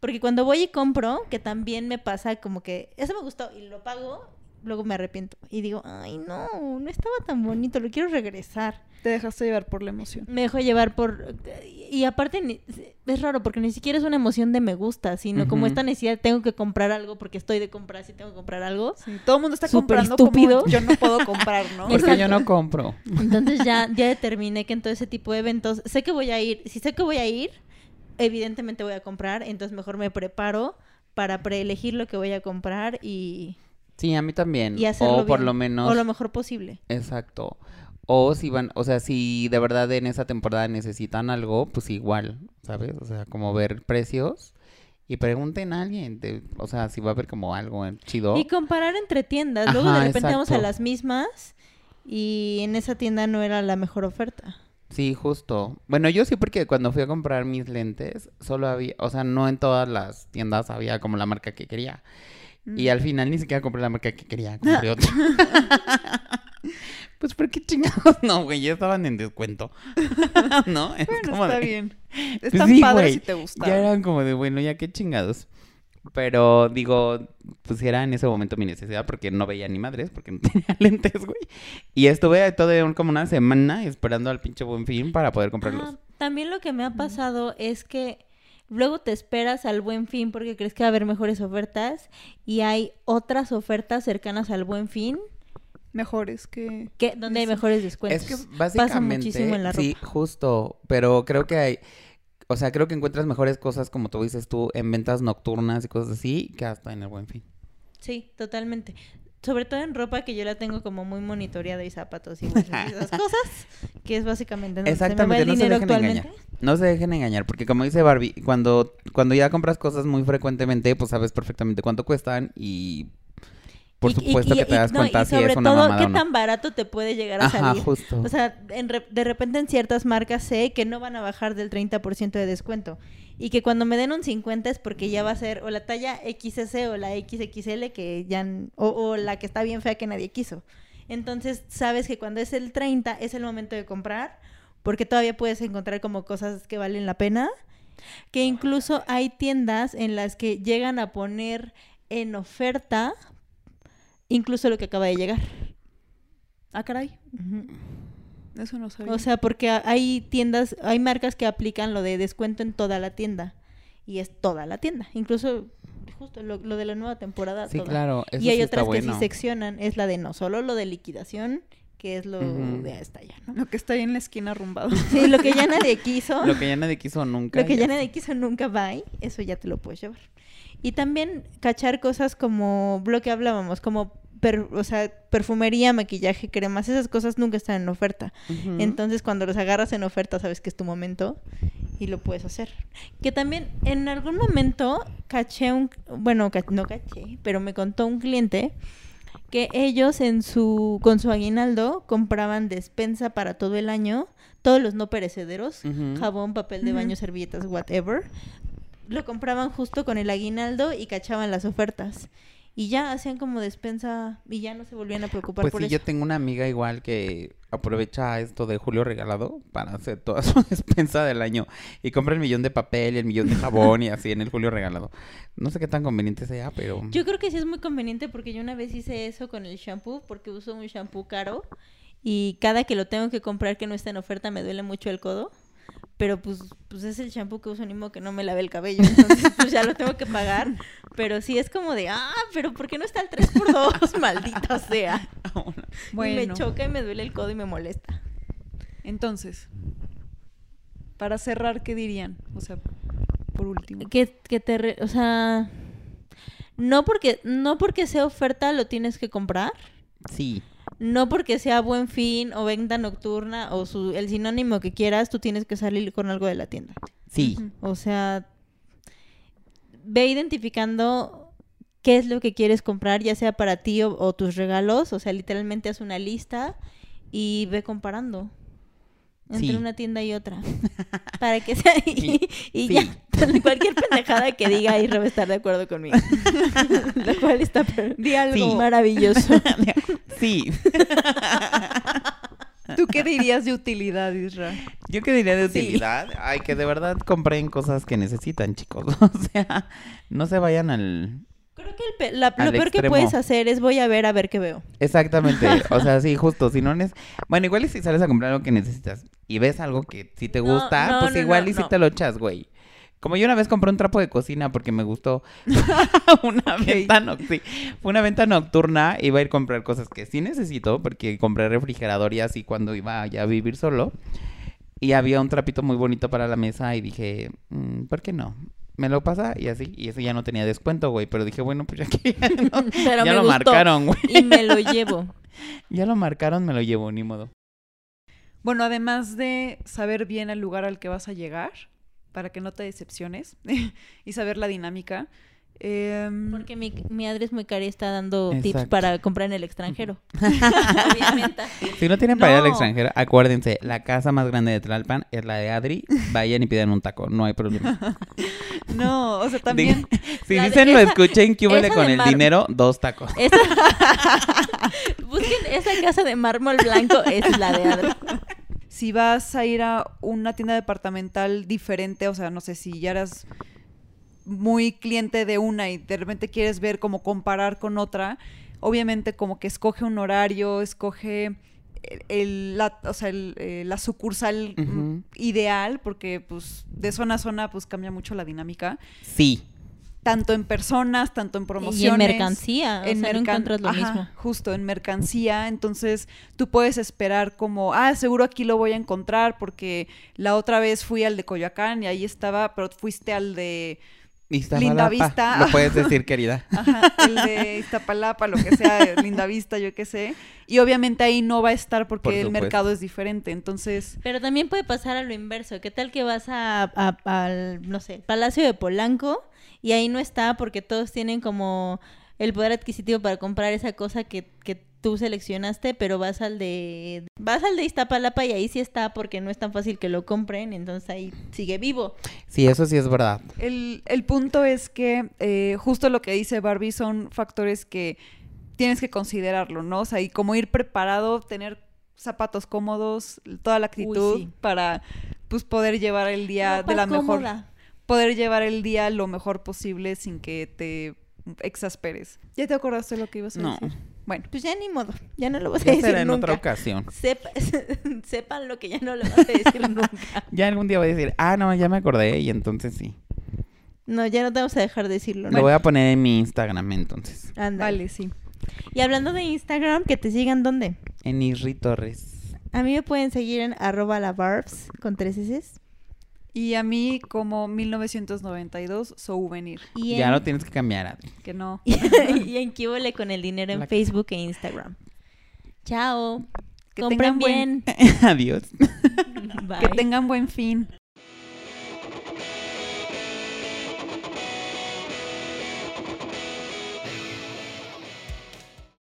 [SPEAKER 5] Porque cuando voy y compro, que también me pasa como que eso me gustó y lo pago, luego me arrepiento y digo, ay no, no estaba tan bonito, lo quiero regresar.
[SPEAKER 6] Te dejaste llevar por la emoción.
[SPEAKER 5] Me dejo llevar por... Y aparte es raro porque ni siquiera es una emoción de me gusta, sino como esta necesidad de tengo que comprar algo porque estoy de comprar si tengo que comprar algo.
[SPEAKER 6] Sí, todo el mundo está
[SPEAKER 5] Súper
[SPEAKER 6] comprando
[SPEAKER 5] estúpido.
[SPEAKER 6] como yo no puedo comprar, ¿no?
[SPEAKER 4] Porque yo no compro.
[SPEAKER 5] Entonces ya, ya determiné que en todo ese tipo de eventos sé que voy a ir. Si sé que voy a ir, evidentemente voy a comprar. Entonces mejor me preparo para preelegir lo que voy a comprar y,
[SPEAKER 4] Sí, a mí también.
[SPEAKER 5] y hacerlo
[SPEAKER 4] o por
[SPEAKER 5] bien,
[SPEAKER 4] lo menos.
[SPEAKER 5] O lo mejor posible.
[SPEAKER 4] Exacto. O si van, o sea, si de verdad en esa temporada necesitan algo, pues igual, ¿sabes? O sea, como ver precios y pregunten a alguien, de- o sea, si va a haber como algo chido.
[SPEAKER 5] Y comparar entre tiendas. Luego
[SPEAKER 4] Ajá,
[SPEAKER 5] de repente vamos a las mismas y en esa tienda no era la mejor oferta.
[SPEAKER 4] Sí, justo. Bueno, yo sí porque cuando fui a comprar mis lentes, solo había, o sea, no en todas las tiendas había como la marca que quería.
[SPEAKER 5] Mm.
[SPEAKER 4] Y al final ni siquiera compré la marca que quería, compré otra. pues, ¿por qué chingados? No, güey, ya estaban en descuento. ¿No? Es
[SPEAKER 6] Bueno,
[SPEAKER 4] como
[SPEAKER 6] está
[SPEAKER 4] de-
[SPEAKER 6] bien.
[SPEAKER 4] Pues
[SPEAKER 6] Están
[SPEAKER 4] sí,
[SPEAKER 6] padres
[SPEAKER 4] güey,
[SPEAKER 6] si te gusta.
[SPEAKER 4] Ya eran como de, bueno, ya qué chingados. Pero digo, pues era en ese momento mi necesidad porque no veía ni madres, porque no tenía lentes, güey. Y estuve todo un- como una semana esperando al pinche buen fin para poder comprarlos.
[SPEAKER 5] Ah, también lo que me ha pasado es que luego te esperas al buen fin porque crees que va a haber mejores ofertas y hay otras ofertas cercanas al buen fin
[SPEAKER 6] Mejores que...
[SPEAKER 5] que donde hay mejores descuentos.
[SPEAKER 4] Es que
[SPEAKER 5] Pasa
[SPEAKER 4] básicamente,
[SPEAKER 5] muchísimo en la ropa.
[SPEAKER 4] sí, justo, pero creo que hay, o sea, creo que encuentras mejores cosas, como tú dices tú, en ventas nocturnas y cosas así, que hasta en el buen fin.
[SPEAKER 5] Sí, totalmente. Sobre todo en ropa que yo la tengo como muy monitoreada y zapatos y esas cosas, que es básicamente donde se me va
[SPEAKER 4] Exactamente,
[SPEAKER 5] el
[SPEAKER 4] no se dejen
[SPEAKER 5] actualmente.
[SPEAKER 4] engañar. No se dejen engañar, porque como dice Barbie, cuando, cuando ya compras cosas muy frecuentemente, pues sabes perfectamente cuánto cuestan y por
[SPEAKER 5] Y-
[SPEAKER 4] supuesto
[SPEAKER 5] y-
[SPEAKER 4] que te
[SPEAKER 5] y-
[SPEAKER 4] das
[SPEAKER 5] no,
[SPEAKER 4] cuenta
[SPEAKER 5] y
[SPEAKER 4] si es una
[SPEAKER 5] todo,
[SPEAKER 4] mamada
[SPEAKER 5] qué
[SPEAKER 4] o no.
[SPEAKER 5] tan barato te puede llegar a
[SPEAKER 4] Ajá,
[SPEAKER 5] salir.
[SPEAKER 4] justo.
[SPEAKER 5] O sea, en re- de repente en ciertas marcas sé que no van a bajar del 30% de descuento. Y que cuando me den un 50 es porque ya va a ser o la talla XS o la XXL que ya... O, o la que está bien fea que nadie quiso. Entonces sabes que cuando es el 30 es el momento de comprar porque todavía puedes encontrar como cosas que valen la pena. Que incluso hay tiendas en las que llegan a poner en oferta incluso lo que acaba de llegar.
[SPEAKER 6] Ah, caray. Eso no sabía.
[SPEAKER 5] O sea, porque hay tiendas, hay marcas que aplican lo de descuento en toda la tienda. Y es toda la tienda. Incluso, justo lo, lo de la nueva temporada.
[SPEAKER 4] Sí,
[SPEAKER 5] toda.
[SPEAKER 4] claro. Eso
[SPEAKER 5] y hay
[SPEAKER 4] sí está
[SPEAKER 5] otras que
[SPEAKER 4] bueno.
[SPEAKER 5] sí seccionan. Es la de no solo lo de liquidación, que es lo de hasta allá, ¿no?
[SPEAKER 6] lo que está ahí en la esquina arrumbado.
[SPEAKER 5] Sí, lo que ya nadie quiso.
[SPEAKER 4] Lo que ya nadie quiso nunca.
[SPEAKER 5] Lo que
[SPEAKER 4] ya
[SPEAKER 5] ya nadie quiso nunca va ahí, eso ya te lo puedes llevar. Y también cachar cosas como lo que hablábamos, como per- o sea, perfumería, maquillaje, cremas, esas cosas nunca están en oferta. Entonces, cuando los agarras en oferta, sabes que es tu momento y lo puedes hacer. Que también en algún momento caché un, bueno, ca- no caché, pero me contó un cliente que ellos en su con su aguinaldo compraban despensa para todo el año, todos los no perecederos, jabón, papel de baño, servilletas, whatever. Lo compraban justo con el aguinaldo y cachaban las ofertas. Y ya hacían como despensa y ya no se volvían a preocupar
[SPEAKER 4] Pues
[SPEAKER 5] por
[SPEAKER 4] sí,
[SPEAKER 5] eso.
[SPEAKER 4] yo tengo una amiga igual que aprovecha esto de Julio Regalado para hacer toda su despensa del año y compra el millón de papel y el millón de jabón y así en el Julio Regalado. No sé qué tan conveniente sea, pero...
[SPEAKER 5] Yo creo que sí es muy conveniente porque yo una vez hice eso con el shampoo porque uso un shampoo caro y cada que lo tengo que comprar que no está en oferta me duele mucho el codo. Pero pues, pues es el shampoo que uso, ni modo que no me lave el cabello. Entonces pues ya lo tengo que pagar. Pero sí es como de, ah, pero ¿por qué no está el 3x2? Maldita sea. Y me choca y me duele el codo y me molesta.
[SPEAKER 6] Entonces, para cerrar, ¿qué dirían? O sea, por último.
[SPEAKER 5] Que, que te, re- o sea, no porque, no porque sea oferta lo tienes que comprar.
[SPEAKER 4] Sí.
[SPEAKER 5] No porque sea buen fin o venta nocturna o su, el sinónimo que quieras, tú tienes que salir con algo de la tienda.
[SPEAKER 4] Sí.
[SPEAKER 5] O sea, ve identificando qué es lo que quieres comprar, ya sea para ti o, o tus regalos. O sea, literalmente haz una lista y ve comparando entre
[SPEAKER 4] Sí.
[SPEAKER 5] una tienda y otra. Para que sea y,
[SPEAKER 4] Sí.
[SPEAKER 5] y
[SPEAKER 4] Sí.
[SPEAKER 5] ya. Cualquier pendejada que diga ahí va a estar de acuerdo conmigo. Lo cual está per-
[SPEAKER 6] Di algo.
[SPEAKER 5] maravilloso.
[SPEAKER 4] Sí.
[SPEAKER 6] ¿Tú qué dirías de utilidad, Isra?
[SPEAKER 4] Yo qué diría de
[SPEAKER 5] Sí.
[SPEAKER 4] utilidad. Ay, que de verdad compren cosas que necesitan, chicos. O sea, no se vayan al...
[SPEAKER 5] Creo que el pe- la- lo peor que puedes hacer es voy a ver a ver qué veo.
[SPEAKER 4] Exactamente. O sea, sí, justo. Si no nes... Bueno, igual si sales a comprar algo que necesitas y ves algo que sí te gusta,
[SPEAKER 5] no,
[SPEAKER 4] pues
[SPEAKER 5] no,
[SPEAKER 4] igual y si te lo echas, güey. Como yo una vez compré un trapo de cocina porque me gustó una venta noc- sí, fue una venta nocturna, iba a ir a comprar cosas que sí necesito porque compré refrigerador y así cuando iba ya a vivir solo. Y había un trapito muy bonito para la mesa y dije, mm, ¿por qué no? Me lo pasa y así, y eso ya no tenía descuento, güey, pero dije, bueno, pues ya que no, ya lo
[SPEAKER 5] gustó
[SPEAKER 4] marcaron, güey.
[SPEAKER 5] y me lo llevo.
[SPEAKER 4] Ya lo marcaron, me lo llevo, ni modo.
[SPEAKER 6] Bueno, además de saber bien el lugar al que vas a llegar, para que no te decepciones, y saber la dinámica. em,
[SPEAKER 5] Porque mi, mi madre es muy cara y está dando tips para comprar en el extranjero. Obviamente.
[SPEAKER 4] Si no tienen para ir al extranjero, acuérdense, la casa más grande de Tlalpan es la de Adri. Vayan y pidan un taco, no hay problema.
[SPEAKER 6] no, o sea, también...
[SPEAKER 4] Si
[SPEAKER 5] La de-
[SPEAKER 4] dicen lo
[SPEAKER 5] esa-
[SPEAKER 4] escuchen, que
[SPEAKER 5] esa
[SPEAKER 4] con el
[SPEAKER 5] mar-
[SPEAKER 4] dinero, dos tacos.
[SPEAKER 5] Esa... Busquen esa casa de mármol blanco, es la de Adri.
[SPEAKER 6] Si vas a ir a una tienda departamental diferente, o sea, no sé si ya eras muy cliente de una y de repente quieres ver cómo comparar con otra, obviamente como que escoge un horario, escoge el, el- la, o sea, el, eh, la sucursal mm, ideal, porque pues de zona a zona pues cambia mucho la dinámica,
[SPEAKER 4] Sí.
[SPEAKER 6] Tanto en personas, tanto en
[SPEAKER 5] Y
[SPEAKER 6] promociones.
[SPEAKER 5] en mercancía, o sea, no encuentras lo
[SPEAKER 6] Ajá,
[SPEAKER 5] mismo.
[SPEAKER 6] Justo, en mercancía. Entonces, tú puedes esperar como, ah, seguro aquí lo voy a encontrar porque la otra vez fui al de Coyoacán y ahí estaba, pero fuiste al de,
[SPEAKER 4] Iztapalapa,
[SPEAKER 6] Vista.
[SPEAKER 4] Lo puedes decir, querida.
[SPEAKER 6] ajá, el de Iztapalapa, lo que sea, Linda Vista, yo qué sé. Y obviamente ahí no va a estar porque
[SPEAKER 4] Por
[SPEAKER 6] el mercado es diferente. Entonces,
[SPEAKER 5] Pero también puede pasar a lo inverso. ¿Qué tal que vas a, a- al, no sé, Palacio de Polanco y ahí no está porque todos tienen como el poder adquisitivo para comprar esa cosa que, que tú seleccionaste, pero vas al de vas al de Iztapalapa y ahí sí está porque no es tan fácil que lo compren, entonces ahí sigue vivo.
[SPEAKER 4] Sí, eso sí es verdad.
[SPEAKER 6] el, el punto es que eh, justo lo que dice Barbie son factores que tienes que considerarlo, ¿no? O sea, y como ir preparado, tener zapatos cómodos, toda la actitud
[SPEAKER 5] sí.
[SPEAKER 6] para pues poder llevar el día
[SPEAKER 5] Ropa
[SPEAKER 6] de la mejor. Poder llevar el día lo mejor posible sin que te exasperes. ¿Ya te acordaste de lo que ibas a
[SPEAKER 4] No.
[SPEAKER 6] decir? Bueno,
[SPEAKER 5] Pues ya ni modo, ya no lo vas a decir
[SPEAKER 4] será en
[SPEAKER 5] nunca.
[SPEAKER 4] otra ocasión.
[SPEAKER 5] Sepa- sepan lo que ya no lo vas a decir nunca.
[SPEAKER 4] Ya algún día voy a decir, ah, no, ya me acordé y entonces sí.
[SPEAKER 5] No, ya no te vamos a dejar decirlo.
[SPEAKER 4] Lo
[SPEAKER 5] ¿no?
[SPEAKER 4] voy a poner en mi Instagram entonces.
[SPEAKER 5] Ándale.
[SPEAKER 6] vale, sí.
[SPEAKER 5] Y hablando de Instagram, que te sigan ¿dónde?
[SPEAKER 4] En Isri Torres.
[SPEAKER 5] A mí me pueden seguir en arroba la barbs con tres S.
[SPEAKER 6] Y a mí, como 1992, souvenir.
[SPEAKER 5] Y en,
[SPEAKER 4] Ya lo tienes que cambiar, Adri.
[SPEAKER 6] Que no.
[SPEAKER 5] y en Kibole con el dinero en
[SPEAKER 4] La-
[SPEAKER 5] Facebook e Instagram. Chao.
[SPEAKER 6] Que
[SPEAKER 5] Compren
[SPEAKER 6] tengan buen-
[SPEAKER 5] bien.
[SPEAKER 4] Adiós.
[SPEAKER 5] Bye.
[SPEAKER 6] Que tengan buen fin.